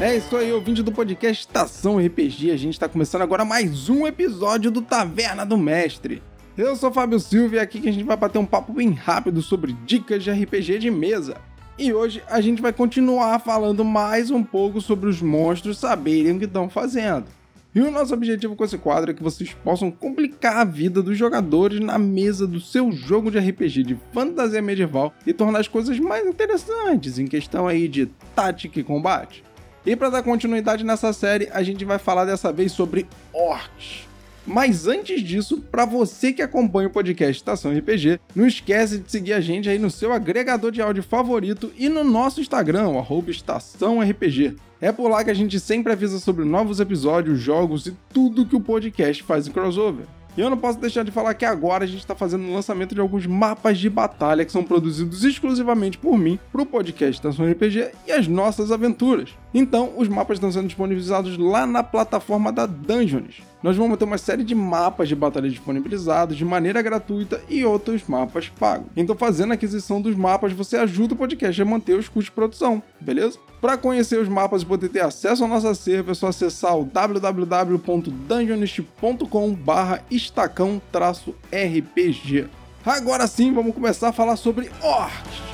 É isso aí, ouvinte do podcast Estação RPG. A gente está começando agora mais um episódio do Taverna do Mestre. Eu sou Fábio Silva e é aqui que a gente vai bater um papo bem rápido sobre dicas de RPG de mesa. E hoje a gente vai continuar falando mais um pouco sobre os monstros saberem o que estão fazendo. E o nosso objetivo com esse quadro é que vocês possam complicar a vida dos jogadores na mesa do seu jogo de RPG de fantasia medieval e tornar as coisas mais interessantes em questão aí de tática e combate. E para dar continuidade nessa série, a gente vai falar dessa vez sobre orcs. Mas antes disso, para você que acompanha o podcast Estação RPG, não esquece de seguir a gente aí no seu agregador de áudio favorito e no nosso Instagram, o Estação RPG. É por lá que a gente sempre avisa sobre novos episódios, jogos e tudo que o podcast faz em crossover. E eu não posso deixar de falar que agora a gente está fazendo o lançamento de alguns mapas de batalha que são produzidos exclusivamente por mim para o podcast Estação RPG e as nossas aventuras. Então, os mapas estão sendo disponibilizados lá na plataforma da Dungeons. Nós vamos ter uma série de mapas de batalha disponibilizados de maneira gratuita e outros mapas pagos. Então, fazendo a aquisição dos mapas, você ajuda o podcast a manter os custos de produção, beleza? Para conhecer os mapas e poder ter acesso ao nosso acervo, é só acessar o www.dungeonist.com/estacão-rpg. Agora sim, vamos começar a falar sobre orcs.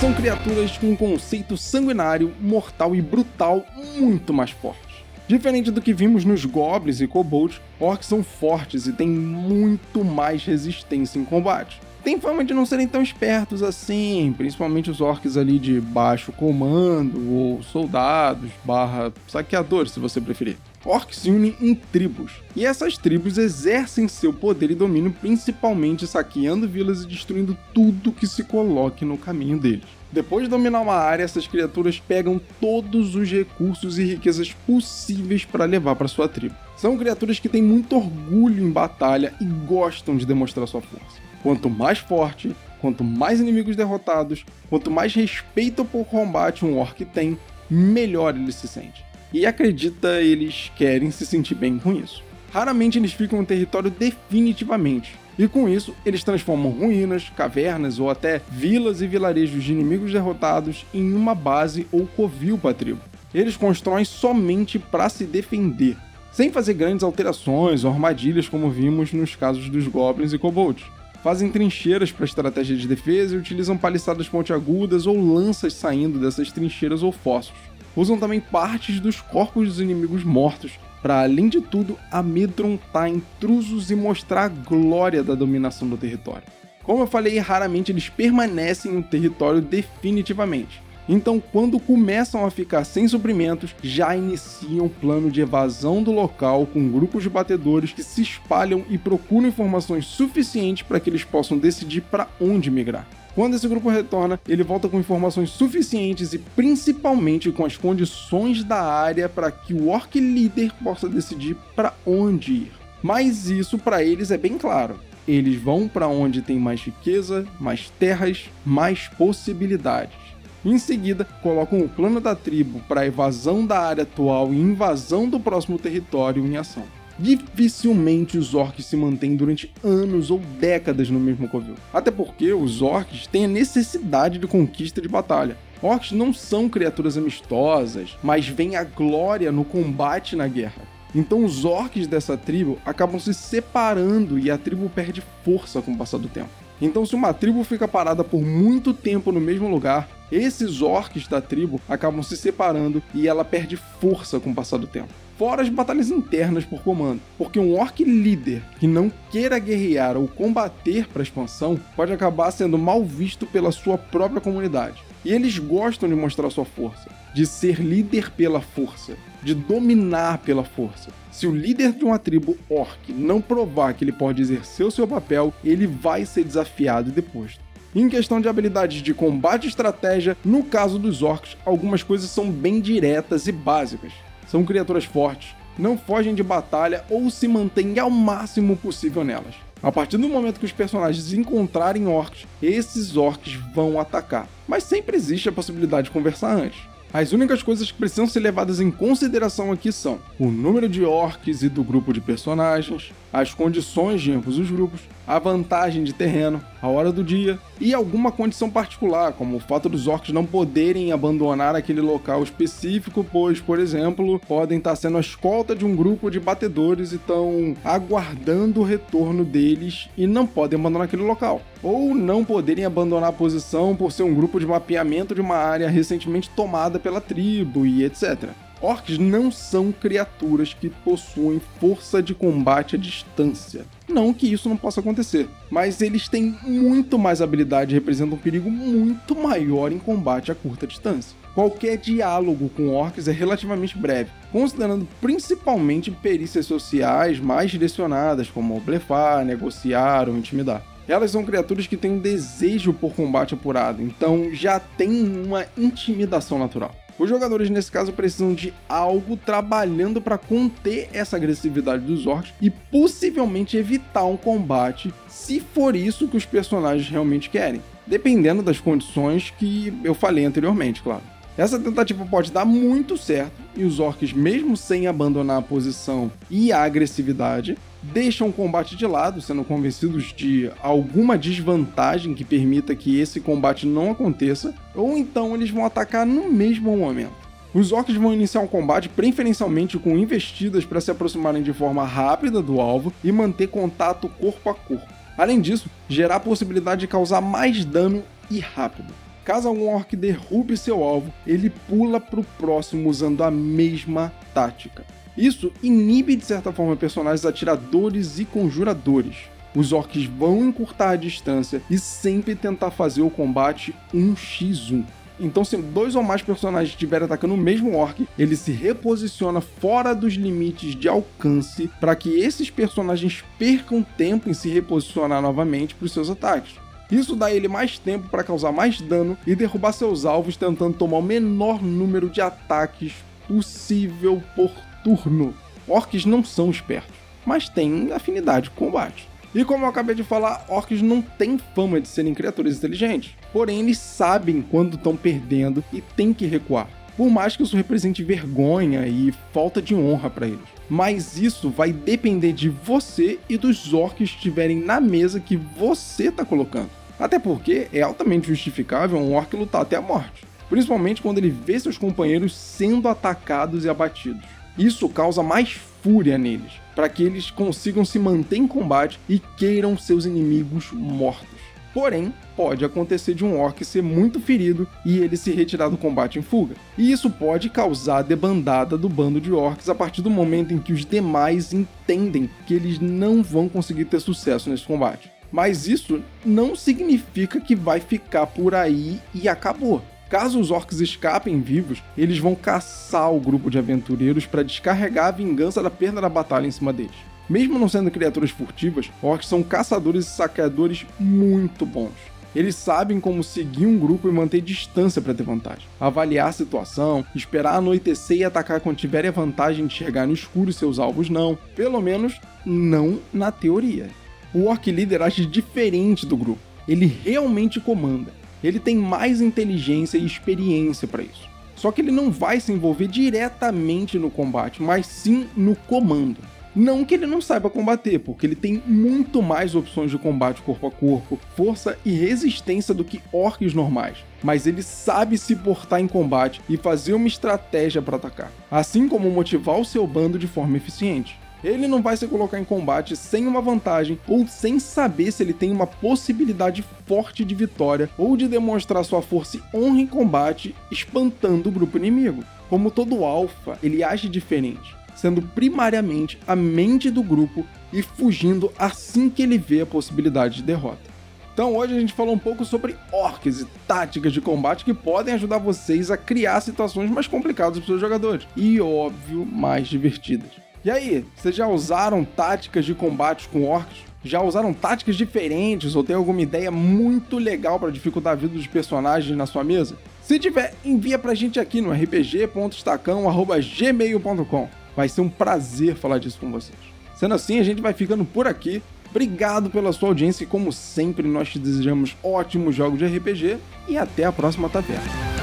São criaturas com um conceito sanguinário, mortal e brutal muito mais forte. Diferente do que vimos nos goblins e kobolds, orcs são fortes e têm muito mais resistência em combate. Tem fama de não serem tão espertos assim, principalmente os orcs ali de baixo comando ou soldados barra saqueadores, se você preferir. Orcs se unem em tribos, e essas tribos exercem seu poder e domínio principalmente saqueando vilas e destruindo tudo que se coloque no caminho deles. Depois de dominar uma área, essas criaturas pegam todos os recursos e riquezas possíveis para levar para sua tribo. São criaturas que têm muito orgulho em batalha e gostam de demonstrar sua força. Quanto mais forte, quanto mais inimigos derrotados, quanto mais respeito por combate um orc tem, melhor ele se sente e acredita eles querem se sentir bem com isso. Raramente eles ficam no território definitivamente, e com isso eles transformam ruínas, cavernas ou até vilas e vilarejos de inimigos derrotados em uma base ou covil para a tribo. Eles constroem somente para se defender, sem fazer grandes alterações ou armadilhas como vimos nos casos dos goblins e kobolds. Fazem trincheiras para estratégia de defesa e utilizam paliçadas pontiagudas ou lanças saindo dessas trincheiras ou fossos usam também partes dos corpos dos inimigos mortos para, além de tudo, amedrontar intrusos e mostrar a glória da dominação do território. Como eu falei, raramente eles permanecem no território definitivamente. Então, quando começam a ficar sem suprimentos, já iniciam o plano de evasão do local com grupos de batedores que se espalham e procuram informações suficientes para que eles possam decidir para onde migrar. Quando esse grupo retorna, ele volta com informações suficientes e principalmente com as condições da área para que o Orc líder possa decidir para onde ir. Mas isso para eles é bem claro. Eles vão para onde tem mais riqueza, mais terras, mais possibilidades. Em seguida, colocam o plano da tribo para a evasão da área atual e invasão do próximo território em ação dificilmente os orcs se mantêm durante anos ou décadas no mesmo covil. Até porque os orcs têm a necessidade de conquista de batalha. Orcs não são criaturas amistosas, mas vem a glória no combate na guerra. Então os orcs dessa tribo acabam se separando e a tribo perde força com o passar do tempo. Então, se uma tribo fica parada por muito tempo no mesmo lugar, esses orcs da tribo acabam se separando e ela perde força com o passar do tempo fora as batalhas internas por comando, porque um orc líder que não queira guerrear ou combater para expansão pode acabar sendo mal visto pela sua própria comunidade. E eles gostam de mostrar sua força, de ser líder pela força, de dominar pela força. Se o líder de uma tribo orc não provar que ele pode exercer o seu papel, ele vai ser desafiado e deposto. Em questão de habilidades de combate e estratégia, no caso dos orcs, algumas coisas são bem diretas e básicas. São criaturas fortes, não fogem de batalha ou se mantêm ao máximo possível nelas. A partir do momento que os personagens encontrarem orcs, esses orcs vão atacar. Mas sempre existe a possibilidade de conversar antes. As únicas coisas que precisam ser levadas em consideração aqui são o número de orcs e do grupo de personagens, as condições de ambos os grupos, a vantagem de terreno, a hora do dia e alguma condição particular, como o fato dos orcs não poderem abandonar aquele local específico, pois, por exemplo, podem estar sendo a escolta de um grupo de batedores e estão aguardando o retorno deles e não podem abandonar aquele local. Ou não poderem abandonar a posição por ser um grupo de mapeamento de uma área recentemente tomada pela tribo e etc. Orcs não são criaturas que possuem força de combate à distância. Não que isso não possa acontecer, mas eles têm muito mais habilidade e representam um perigo muito maior em combate a curta distância. Qualquer diálogo com orcs é relativamente breve, considerando principalmente perícias sociais mais direcionadas, como blefar, negociar ou intimidar. Elas são criaturas que têm um desejo por combate apurado, então já tem uma intimidação natural. Os jogadores nesse caso precisam de algo trabalhando para conter essa agressividade dos orcs e possivelmente evitar um combate, se for isso que os personagens realmente querem, dependendo das condições que eu falei anteriormente, claro. Essa tentativa pode dar muito certo e os orcs, mesmo sem abandonar a posição e a agressividade, deixam o combate de lado, sendo convencidos de alguma desvantagem que permita que esse combate não aconteça, ou então eles vão atacar no mesmo momento. Os orcs vão iniciar um combate preferencialmente com investidas para se aproximarem de forma rápida do alvo e manter contato corpo a corpo. Além disso, gerar a possibilidade de causar mais dano e rápido. Caso algum orc derrube seu alvo, ele pula para o próximo usando a mesma tática. Isso inibe de certa forma personagens atiradores e conjuradores. Os orcs vão encurtar a distância e sempre tentar fazer o combate 1x1. Então, se dois ou mais personagens estiverem atacando o mesmo orc, ele se reposiciona fora dos limites de alcance para que esses personagens percam tempo em se reposicionar novamente para os seus ataques. Isso dá ele mais tempo para causar mais dano e derrubar seus alvos tentando tomar o menor número de ataques possível por turno. Orcs não são espertos, mas têm afinidade com combate. E como eu acabei de falar, orcs não têm fama de serem criaturas inteligentes. Porém, eles sabem quando estão perdendo e têm que recuar. Por mais que isso represente vergonha e falta de honra para eles. Mas isso vai depender de você e dos orcs que estiverem na mesa que você está colocando. Até porque é altamente justificável um orc lutar até a morte. Principalmente quando ele vê seus companheiros sendo atacados e abatidos. Isso causa mais fúria neles, para que eles consigam se manter em combate e queiram seus inimigos mortos. Porém, pode acontecer de um orc ser muito ferido e ele se retirar do combate em fuga. E isso pode causar a debandada do bando de orcs a partir do momento em que os demais entendem que eles não vão conseguir ter sucesso nesse combate. Mas isso não significa que vai ficar por aí e acabou. Caso os orcs escapem vivos, eles vão caçar o grupo de aventureiros para descarregar a vingança da perda da batalha em cima deles. Mesmo não sendo criaturas furtivas, orcs são caçadores e saqueadores muito bons. Eles sabem como seguir um grupo e manter distância para ter vantagem, avaliar a situação, esperar anoitecer e atacar quando tiverem a vantagem de chegar no escuro e seus alvos não, pelo menos não na teoria. O orc líder age diferente do grupo, ele realmente comanda ele tem mais inteligência e experiência para isso. Só que ele não vai se envolver diretamente no combate, mas sim no comando. Não que ele não saiba combater, porque ele tem muito mais opções de combate corpo a corpo, força e resistência do que orcs normais, mas ele sabe se portar em combate e fazer uma estratégia para atacar, assim como motivar o seu bando de forma eficiente. Ele não vai se colocar em combate sem uma vantagem ou sem saber se ele tem uma possibilidade forte de vitória ou de demonstrar sua força e honra em combate, espantando o grupo inimigo. Como todo alfa, ele age diferente, sendo primariamente a mente do grupo e fugindo assim que ele vê a possibilidade de derrota. Então hoje a gente falou um pouco sobre orcs e táticas de combate que podem ajudar vocês a criar situações mais complicadas para os seus jogadores e, óbvio, mais divertidas. E aí, vocês já usaram táticas de combate com orcs? Já usaram táticas diferentes ou tem alguma ideia muito legal para dificultar a vida dos personagens na sua mesa? Se tiver, envia pra gente aqui no rpg.estacão.gmail.com. Vai ser um prazer falar disso com vocês. Sendo assim, a gente vai ficando por aqui. Obrigado pela sua audiência e, como sempre, nós te desejamos ótimos jogos de RPG e até a próxima taverna.